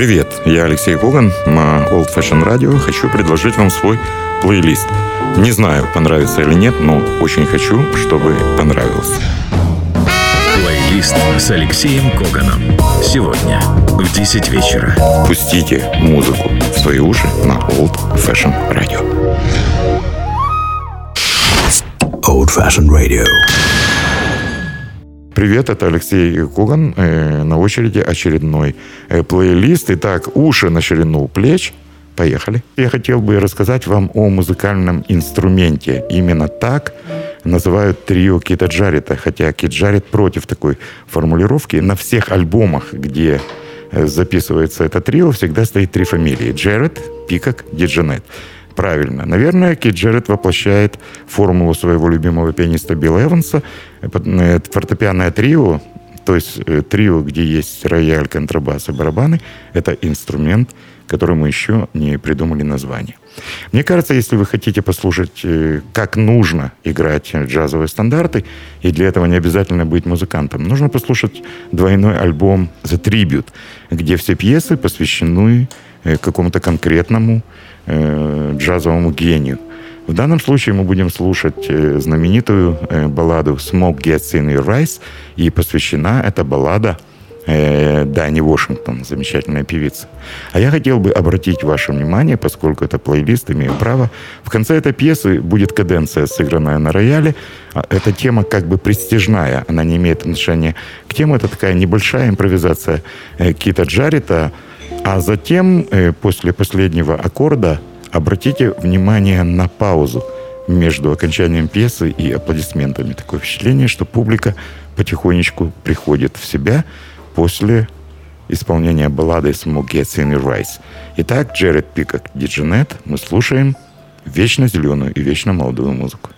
Привет, я Алексей Коган на Old Fashion Radio. Хочу предложить вам свой плейлист. Не знаю, понравится или нет, но очень хочу, чтобы понравился. Плейлист с Алексеем Коганом. Сегодня в 10 вечера. Пустите музыку в свои уши на Old Fashion Radio. Old Fashion Radio. Привет, это Алексей Коган. Э, на очереди очередной э, плейлист. Итак, уши на ширину плеч. Поехали. Я хотел бы рассказать вам о музыкальном инструменте. Именно так называют трио Кита Джарита. Хотя Кит Джарит против такой формулировки. На всех альбомах, где э, записывается это трио, всегда стоит три фамилии. Джаред, Пикок, Диджанет правильно. Наверное, Кит Джеррет воплощает формулу своего любимого пианиста Билла Эванса. Э, фортепианное трио, то есть э, трио, где есть рояль, контрабас и барабаны, это инструмент, которому еще не придумали название. Мне кажется, если вы хотите послушать, э, как нужно играть джазовые стандарты, и для этого не обязательно быть музыкантом, нужно послушать двойной альбом «The Tribute», где все пьесы посвящены какому-то конкретному э, джазовому гению. В данном случае мы будем слушать э, знаменитую э, балладу «Smoke Gets in Your Eyes», и посвящена эта баллада э, Дани Вашингтон, замечательная певица. А я хотел бы обратить ваше внимание, поскольку это плейлист, имею право, в конце этой пьесы будет каденция, сыгранная на рояле. А эта тема как бы престижная, она не имеет отношения к теме. Это такая небольшая импровизация Кита Джарита, а затем, э, после последнего аккорда, обратите внимание на паузу между окончанием пьесы и аплодисментами. Такое впечатление, что публика потихонечку приходит в себя после исполнения баллады «Smoke Gets in Your Eyes». Итак, Джеред Пикок, Диджинет, мы слушаем вечно зеленую и вечно молодую музыку.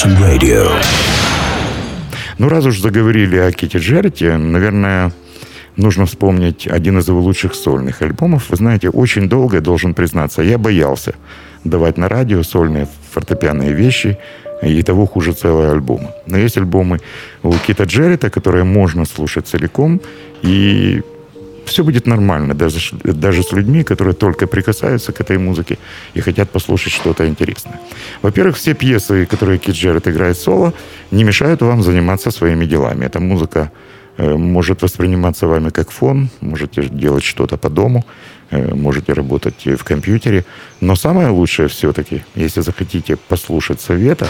Fashioned Radio. Ну, раз уж заговорили о Кити Джерти, наверное, нужно вспомнить один из его лучших сольных альбомов. Вы знаете, очень долго, должен признаться, я боялся давать на радио сольные фортепианные вещи, и того хуже целый альбом. Но есть альбомы у Кита Джеррита, которые можно слушать целиком, и все будет нормально, даже, даже с людьми, которые только прикасаются к этой музыке и хотят послушать что-то интересное. Во-первых, все пьесы, которые Кит Джеррет играет соло, не мешают вам заниматься своими делами. Эта музыка э, может восприниматься вами как фон, можете делать что-то по дому, э, можете работать в компьютере. Но самое лучшее все-таки, если захотите послушать совета,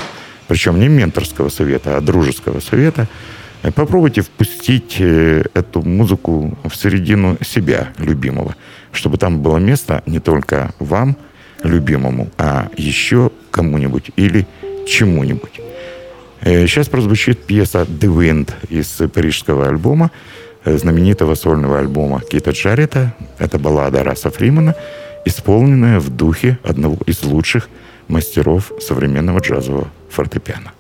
причем не менторского совета, а дружеского совета – Попробуйте впустить э, эту музыку в середину себя, любимого, чтобы там было место не только вам, любимому, а еще кому-нибудь или чему-нибудь. Сейчас э, прозвучит пьеса «The Wind» из парижского альбома, э, знаменитого сольного альбома Кита Джарета. Это баллада Раса Фримана, исполненная в духе одного из лучших мастеров современного джазового фортепиано.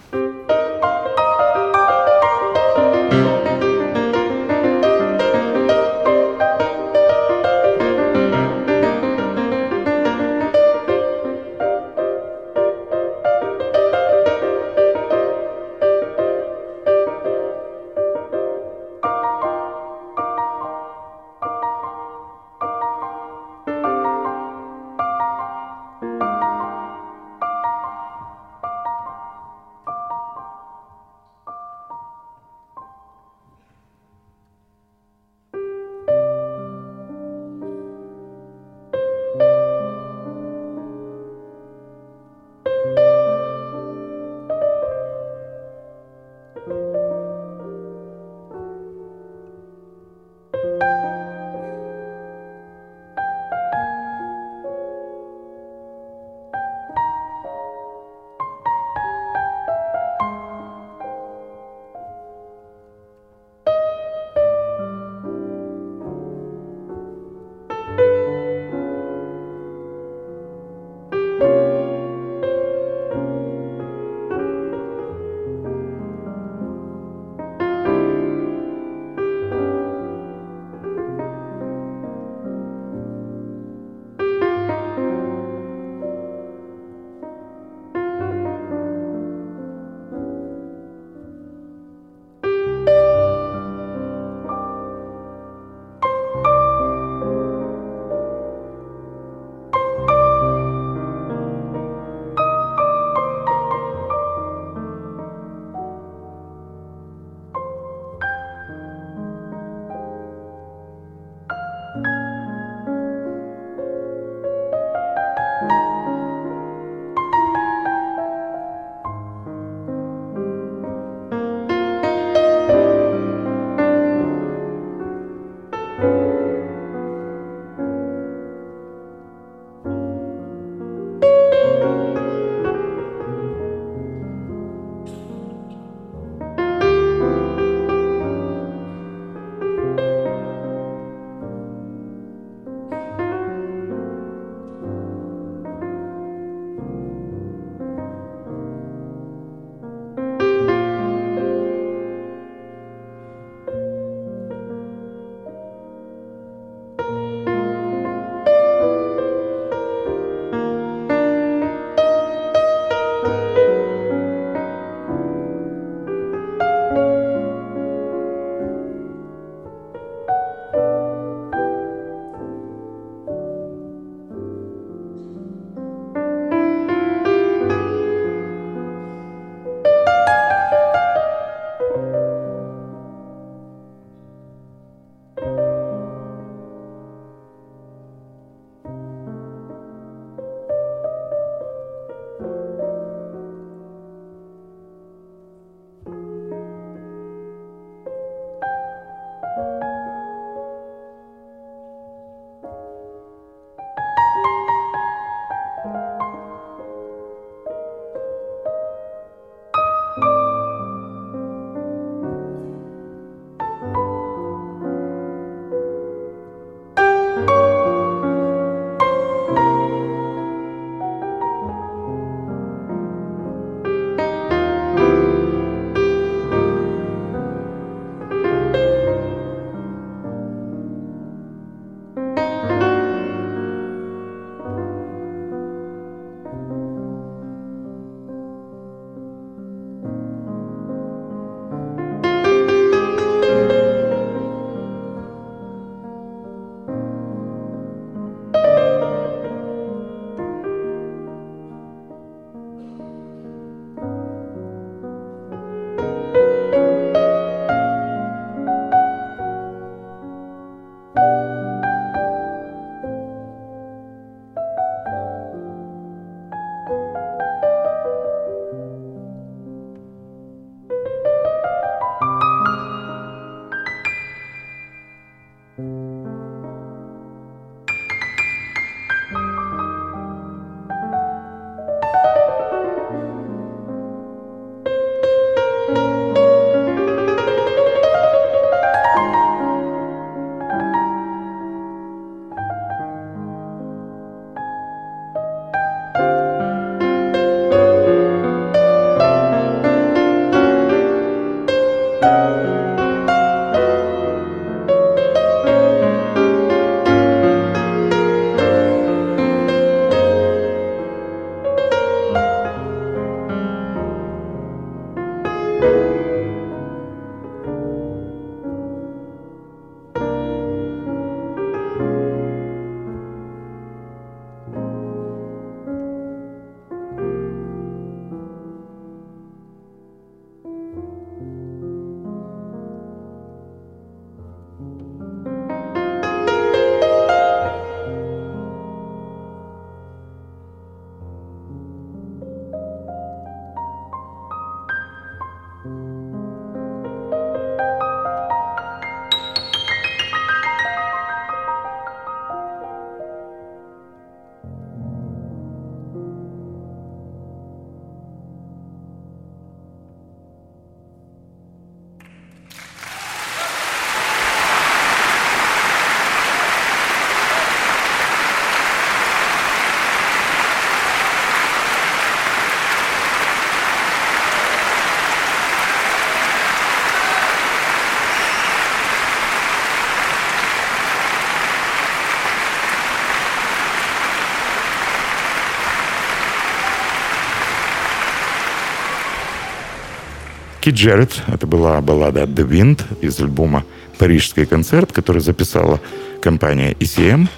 Джерретт, это была баллада «The Wind» из альбома «Парижский концерт», который записала компания ECM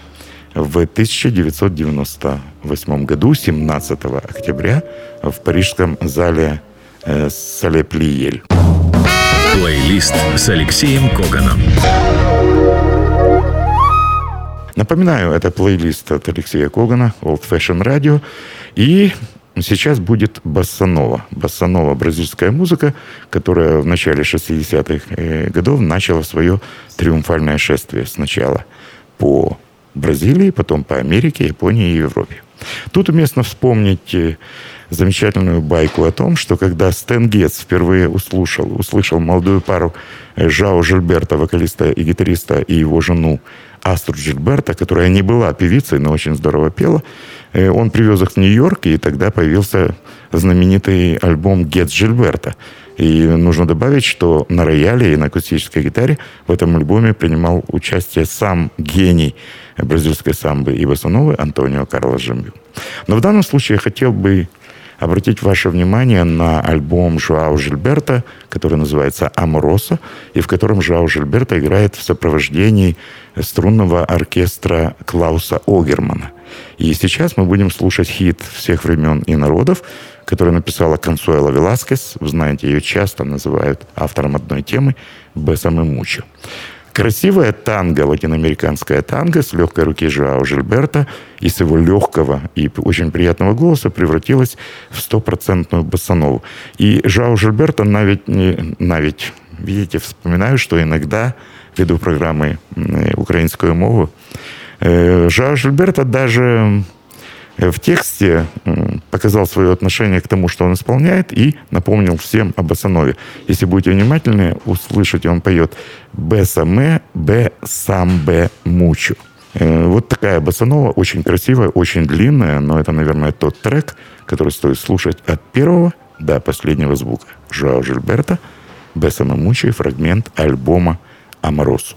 в 1998 году, 17 октября, в парижском зале э, Сале Плиель. Плейлист с Алексеем Коганом. Напоминаю, это плейлист от Алексея Когана, Old Fashion Radio. И сейчас будет бассанова. Бассанова – бразильская музыка, которая в начале 60-х э, годов начала свое триумфальное шествие сначала по Бразилии, потом по Америке, Японии и Европе. Тут уместно вспомнить э, замечательную байку о том, что когда Стэн Гетц впервые услышал, услышал молодую пару э, Жао Жильберта, вокалиста и гитариста, и его жену Астру Жильберта, которая не была певицей, но очень здорово пела, э, он привез их в Нью-Йорк, и тогда появился знаменитый альбом «Гетц Жильберта». И нужно добавить, что на рояле и на акустической гитаре в этом альбоме принимал участие сам гений бразильской самбы и басановой Антонио Карлос Жембю. Но в данном случае я хотел бы обратить ваше внимание на альбом Жуао Жильберта, который называется «Амороса», и в котором Жуао Жильберта играет в сопровождении струнного оркестра Клауса Огермана. И сейчас мы будем слушать хит всех времен и народов, который написала Консуэла Веласкес. Вы знаете, ее часто называют автором одной темы «Бесаме Мучо». Красивая танго, латиноамериканская танго с легкой руки Жао Жильберта и с его легкого и очень приятного голоса превратилась в стопроцентную басанову. И Жао Жильберта навіть, навіть, видите, вспоминаю, что иногда ввиду программы украинскую мову, э, Жао Жильберта даже Э, в тексте показал свое отношение к тому, что он исполняет, и напомнил всем об Асанове. Если будете внимательны, услышите, он поет «Бесаме, бе сам бе мучу». Э, вот такая басанова, очень красивая, очень длинная, но это, наверное, тот трек, который стоит слушать от первого до последнего звука. Жао Жильберта, Бесама Мучи, фрагмент альбома «Аморосу».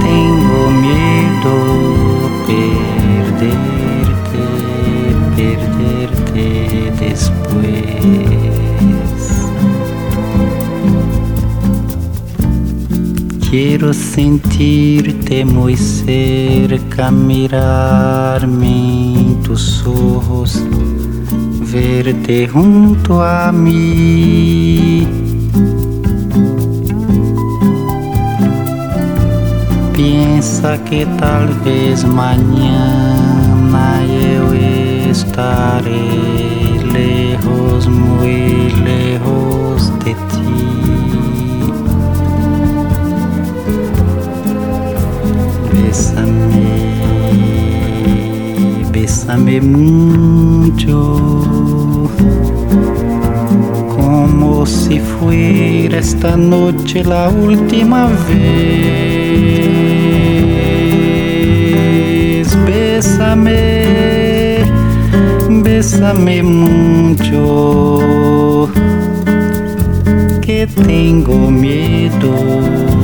tenho medo perder-te, perder-te depois. Quero sentir-te muito cerca, mirar-me em tus ojos, ver-te junto a mim Piensa que tal vez mañana yo estaré lejos, muy lejos de ti. Bésame, bésame mucho, como si fuera esta noche la última vez. vez. Bésame, bésame mucho, que tengo miedo.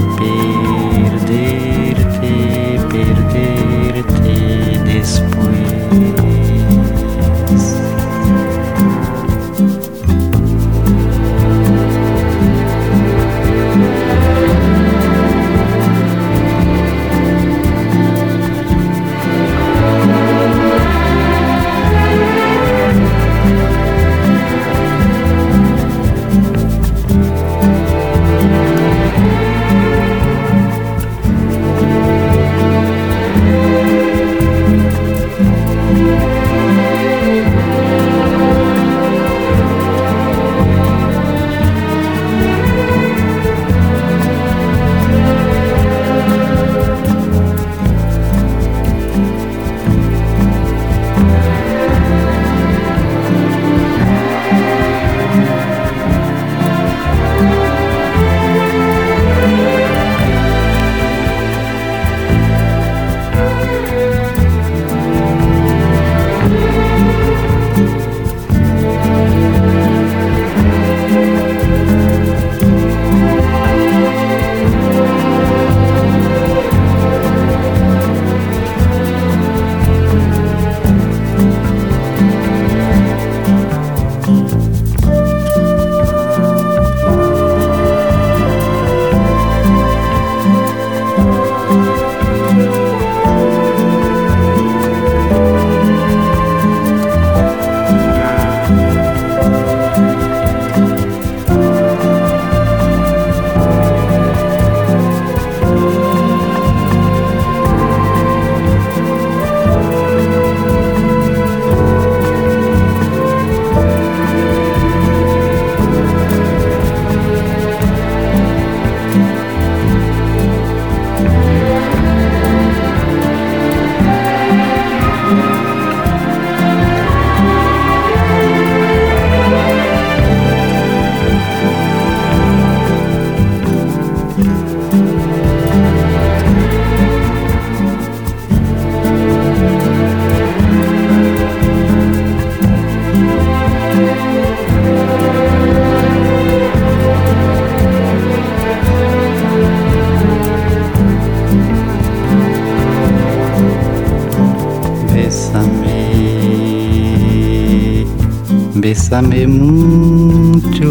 Bésame mucho,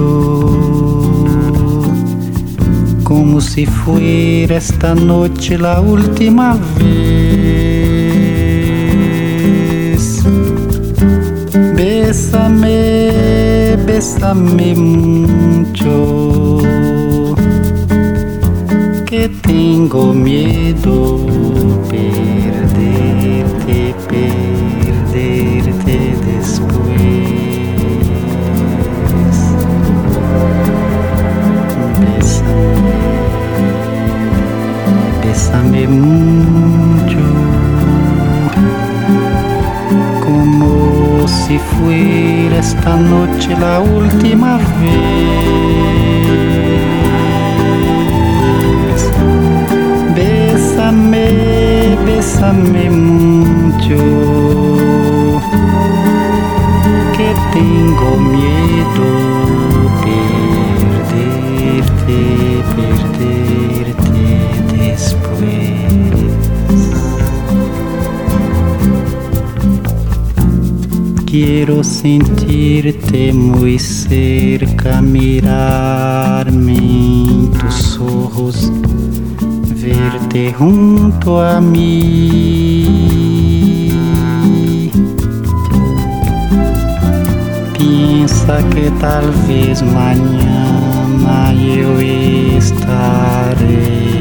como si fuera esta noche la última vez. Bésame, bésame mucho, que tengo miedo perderte, esta noche la última vez. Bésame, bésame mucho, que tengo miedo perderte, perderte Quiero sentirte muy cerca, mirarme en tus ojos, verte junto a mí. Piensa que tal vez mañana yo estaré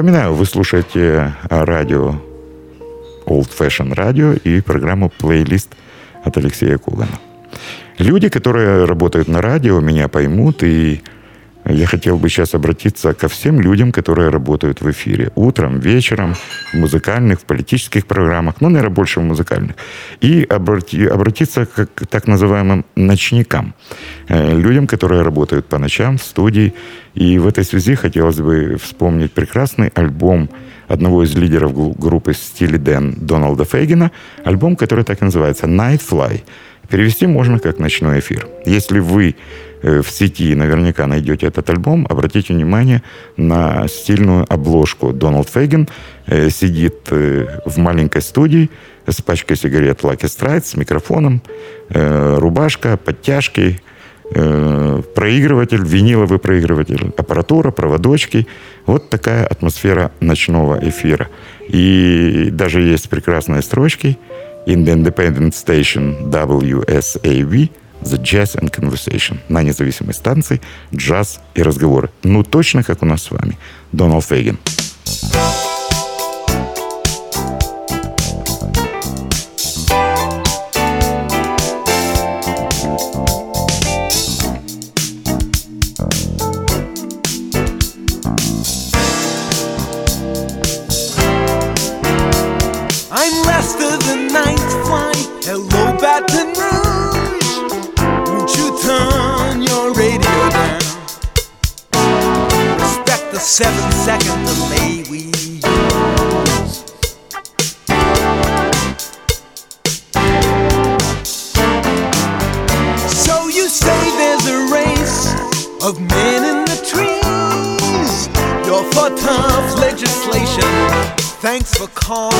Напоминаю, вы слушаете радио Old Fashion Radio и программу «Плейлист» от Алексея Кугана. Люди, которые работают на радио, меня поймут, и я хотел бы сейчас обратиться ко всем людям, которые работают в эфире. Утром, вечером, в музыкальных, в политических программах, ну, наверное, больше в музыкальных. И обрати, обратиться к так называемым ночникам. Э, людям, которые работают по ночам в студии. И в этой связи хотелось бы вспомнить прекрасный альбом одного из лидеров группы «Стили Дэн» Дональда Фейгина. Альбом, который так и называется «Night Fly». Перевести можно как «Ночной эфир». Если вы в сети наверняка найдете этот альбом, обратите внимание на стильную обложку. Дональд Фейген э, сидит э, в маленькой студии с пачкой сигарет Lucky Strike, с микрофоном, рубашка, подтяжки, проигрыватель, виниловый проигрыватель, аппаратура, проводочки. Вот такая атмосфера ночного эфира. И даже есть прекрасные строчки an Independent Station WJAZ with Jazz and Conversation на независимой станции «Джаз и разговоры». Ну, точно как у нас с вами. Доналд Фейген. Фейген. Seven second delay we use. So you say there's a race of men in the trees. You're for tough legislation. Thanks for calling.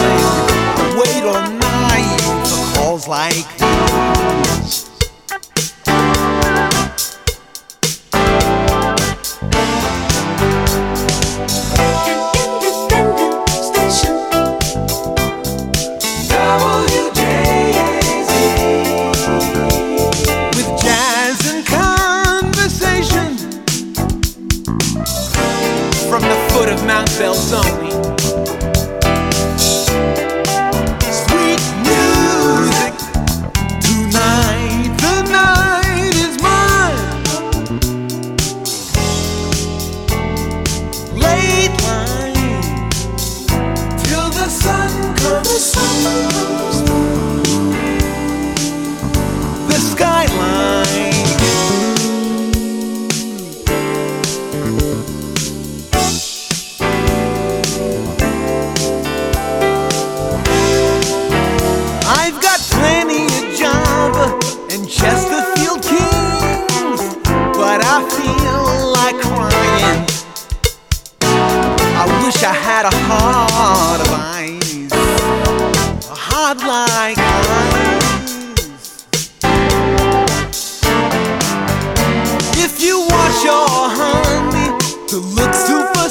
Wait all night for calls like these.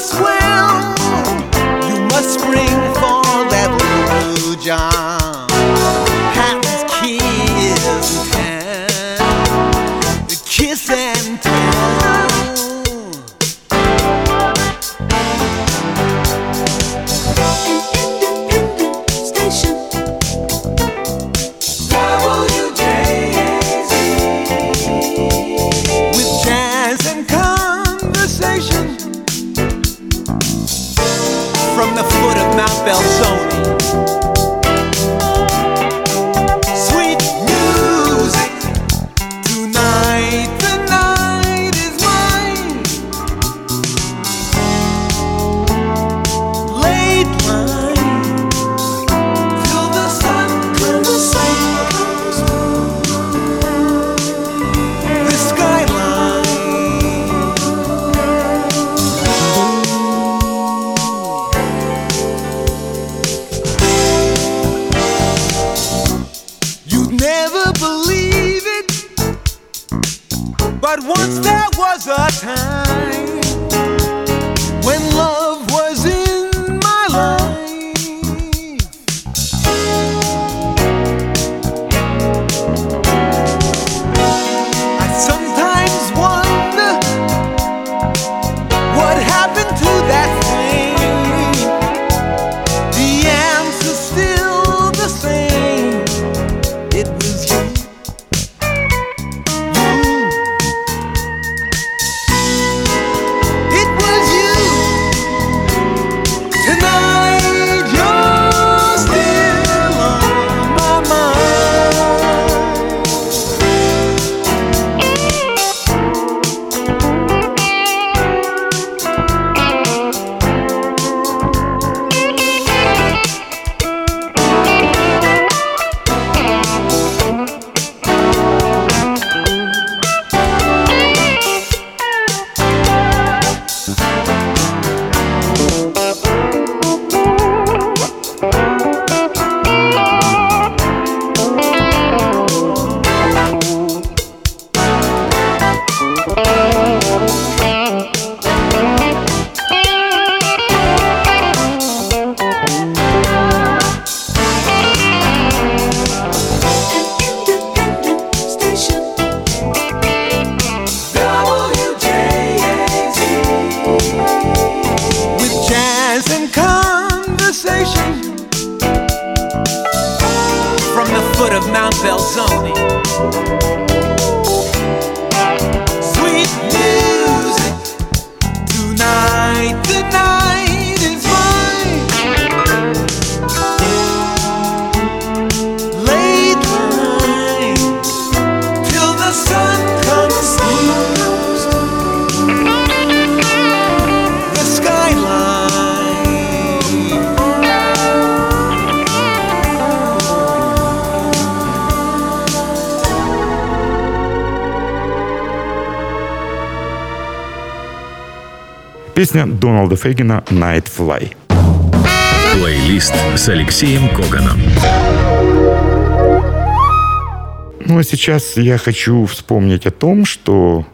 must swim, you must spring for that blue, blue job. Песня Дональда Фейгина «Night Fly». Плейлист с Алексеем Коганом. Ну а сейчас я хочу вспомнить о том, что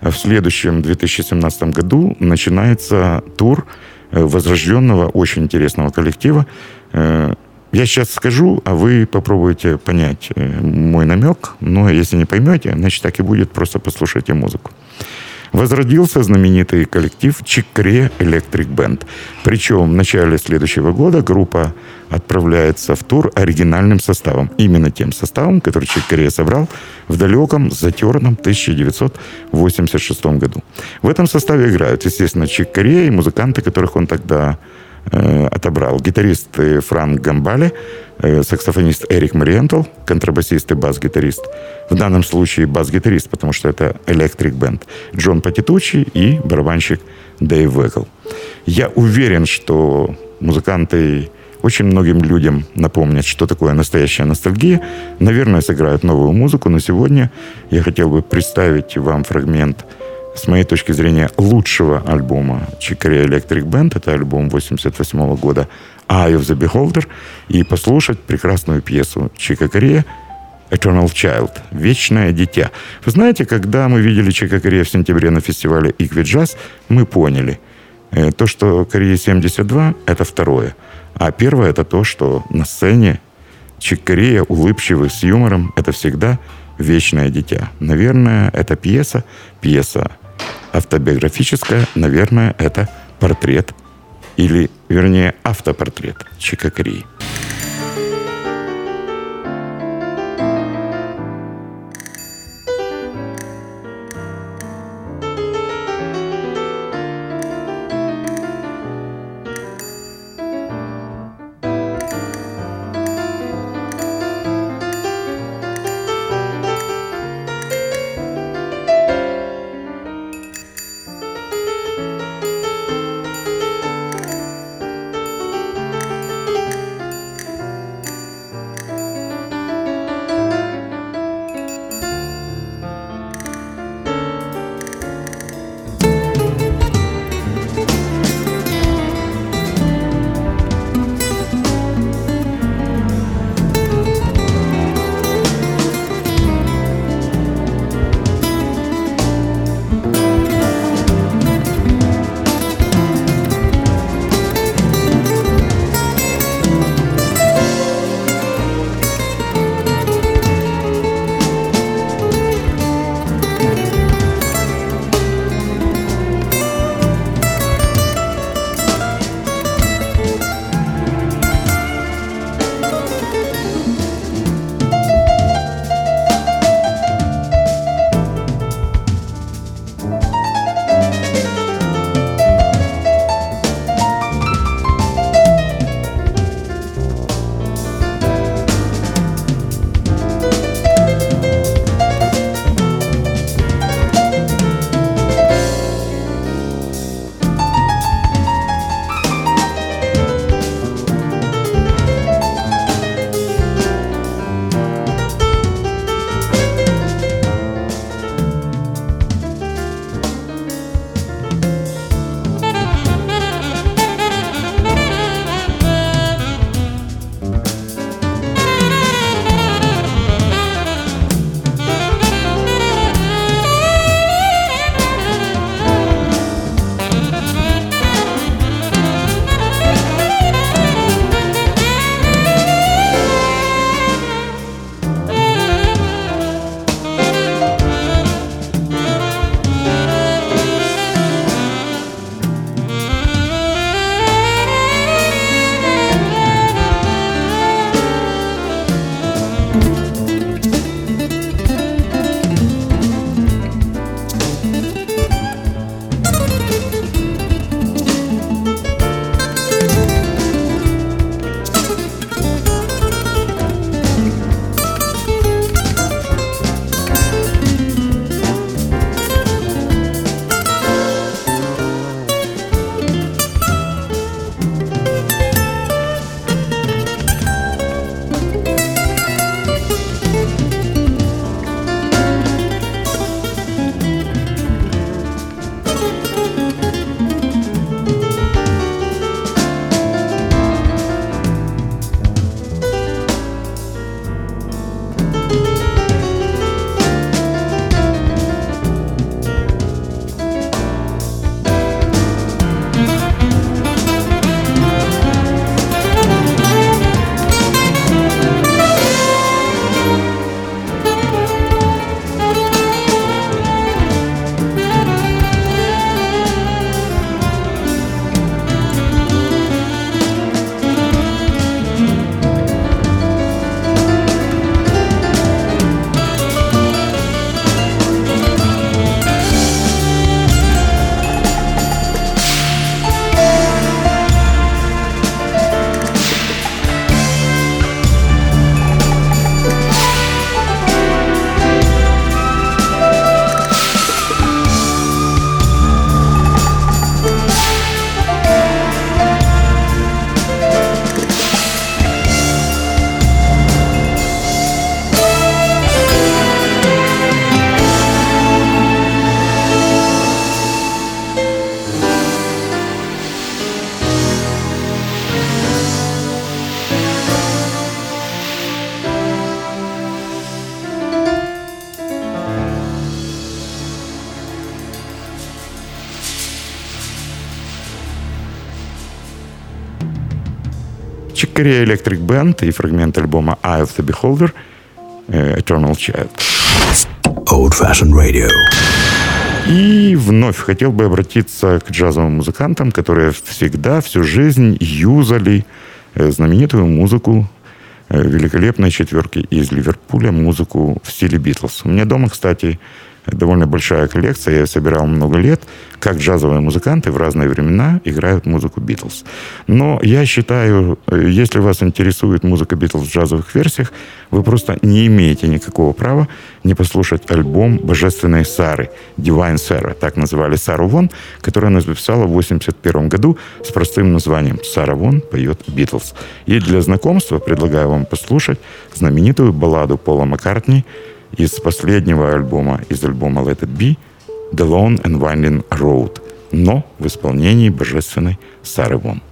в следующем 2017 году начинается тур э, возрожденного, очень интересного коллектива. Э, Я сейчас скажу, а вы попробуйте понять э, мой намек. Но если не поймете, значит так и будет, просто послушайте музыку. Возродился знаменитый коллектив Чикре Electric Band. Причем в начале следующего года группа отправляется в тур оригинальным составом. Именно тем составом, который Чикре собрал в далеком, затерном 1986 году. В этом составе играют, естественно, Чикре и музыканты, которых он тогда э, отобрал. Гитарист э, Франк Гамбали, саксофонист Эрик Мариентал, контрабасист и бас-гитарист. В данном случае бас-гитарист, потому что это Electric Band. Джон Патитучи и барабанщик Дэйв Векл. Я уверен, что музыканты очень многим людям напомнят, что такое настоящая ностальгия. Наверное, сыграют новую музыку, но сегодня я хотел бы представить вам фрагмент с моей точки зрения, лучшего альбома Chicory Electric Band. Это альбом 88 года Eye of the Beholder. И послушать прекрасную пьесу Чика Корея Eternal Child, Вечное дитя. Вы знаете, когда мы видели Чика Корея в сентябре на фестивале Икви Джаз, мы поняли, э, то, что Корея 72, это второе. А первое, это то, что на сцене Чик Корея, улыбчивый, с юмором, это всегда вечное дитя. Наверное, это пьеса, пьеса автобиографическая, наверное, это портрет или, вернее, автопортрет Чика Korea Electric Band и фрагмент альбома Eye of the Beholder э, Eternal Child. Old Fashioned Radio. И вновь хотел бы обратиться к джазовым музыкантам, которые всегда, всю жизнь юзали э, знаменитую музыку э, великолепной четверки из Ливерпуля, музыку в стиле Битлз. У меня дома, кстати, довольно большая коллекция, я ее собирал много лет, как джазовые музыканты в разные времена играют музыку Битлз. Но я считаю, э, если вас интересует музыка Битлз в джазовых версиях, вы просто не имеете никакого права не послушать альбом божественной Сары, Divine Sarah, так называли Сару Вон, которую она записала в 1981 году с простым названием «Сара Вон поет Битлз». И для знакомства предлагаю вам послушать знаменитую балладу Пола Маккартни из последнего альбома, из альбома Let It Be, The Lone and Winding Road, но в исполнении божественной Сары Вон.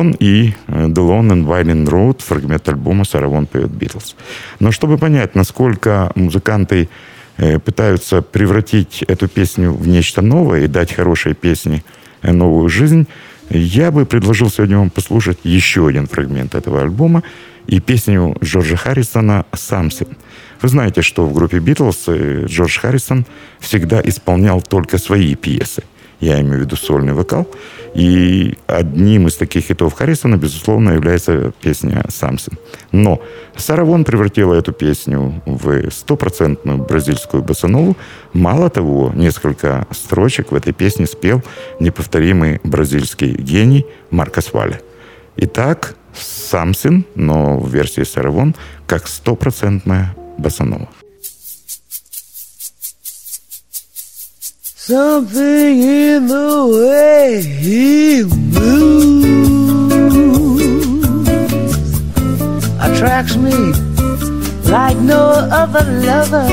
Вон и э, The Lone and Winding Road, фрагмент альбома Сара Вон поет Битлз. Но чтобы понять, насколько музыканты э, пытаются превратить эту песню в нечто новое и дать хорошей песне э, новую жизнь, я бы предложил сегодня вам послушать еще один фрагмент этого альбома и песню Джорджа Харрисона «Something». Вы знаете, что в группе «Битлз» э, Джордж Харрисон всегда исполнял только свои пьесы. Я имею в виду сольный вокал. И одним из таких хитов Харрисона, безусловно, является песня «Something». Но Сара Вон превратила эту песню в стопроцентную бразильскую басанову. Мало того, несколько строчек в этой песне спел неповторимый бразильский гений Маркос Валя. Итак, «Something», но в версии Сара Вон, как стопроцентная басанова. Something in the way he moves attracts me like no other lover.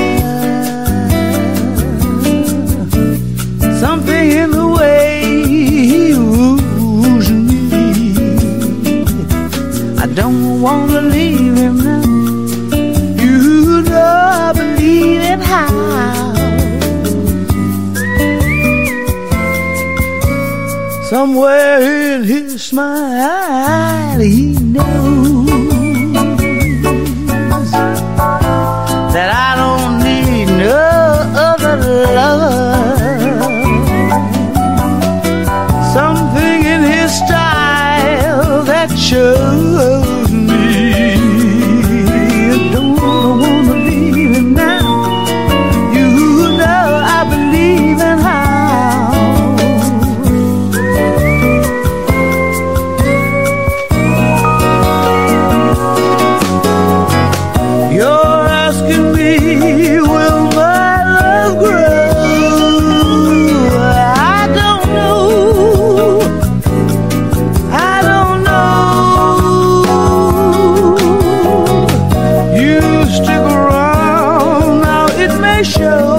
Something in the way he woos me. I don't wanna leave. Somewhere in his smile, he knows. show.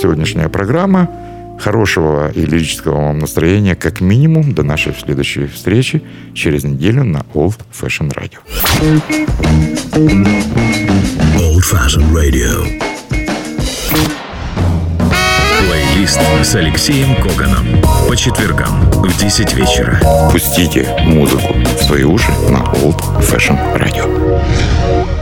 сегодняшняя программа. Хорошего и лирического вам настроения как минимум до нашей следующей встречи через неделю на Old Fashion Radio. Old Fashion Radio. Плейлист с Алексеем Коганом. По четвергам в 10 вечера. Пустите музыку в свои уши на Old Fashion Radio.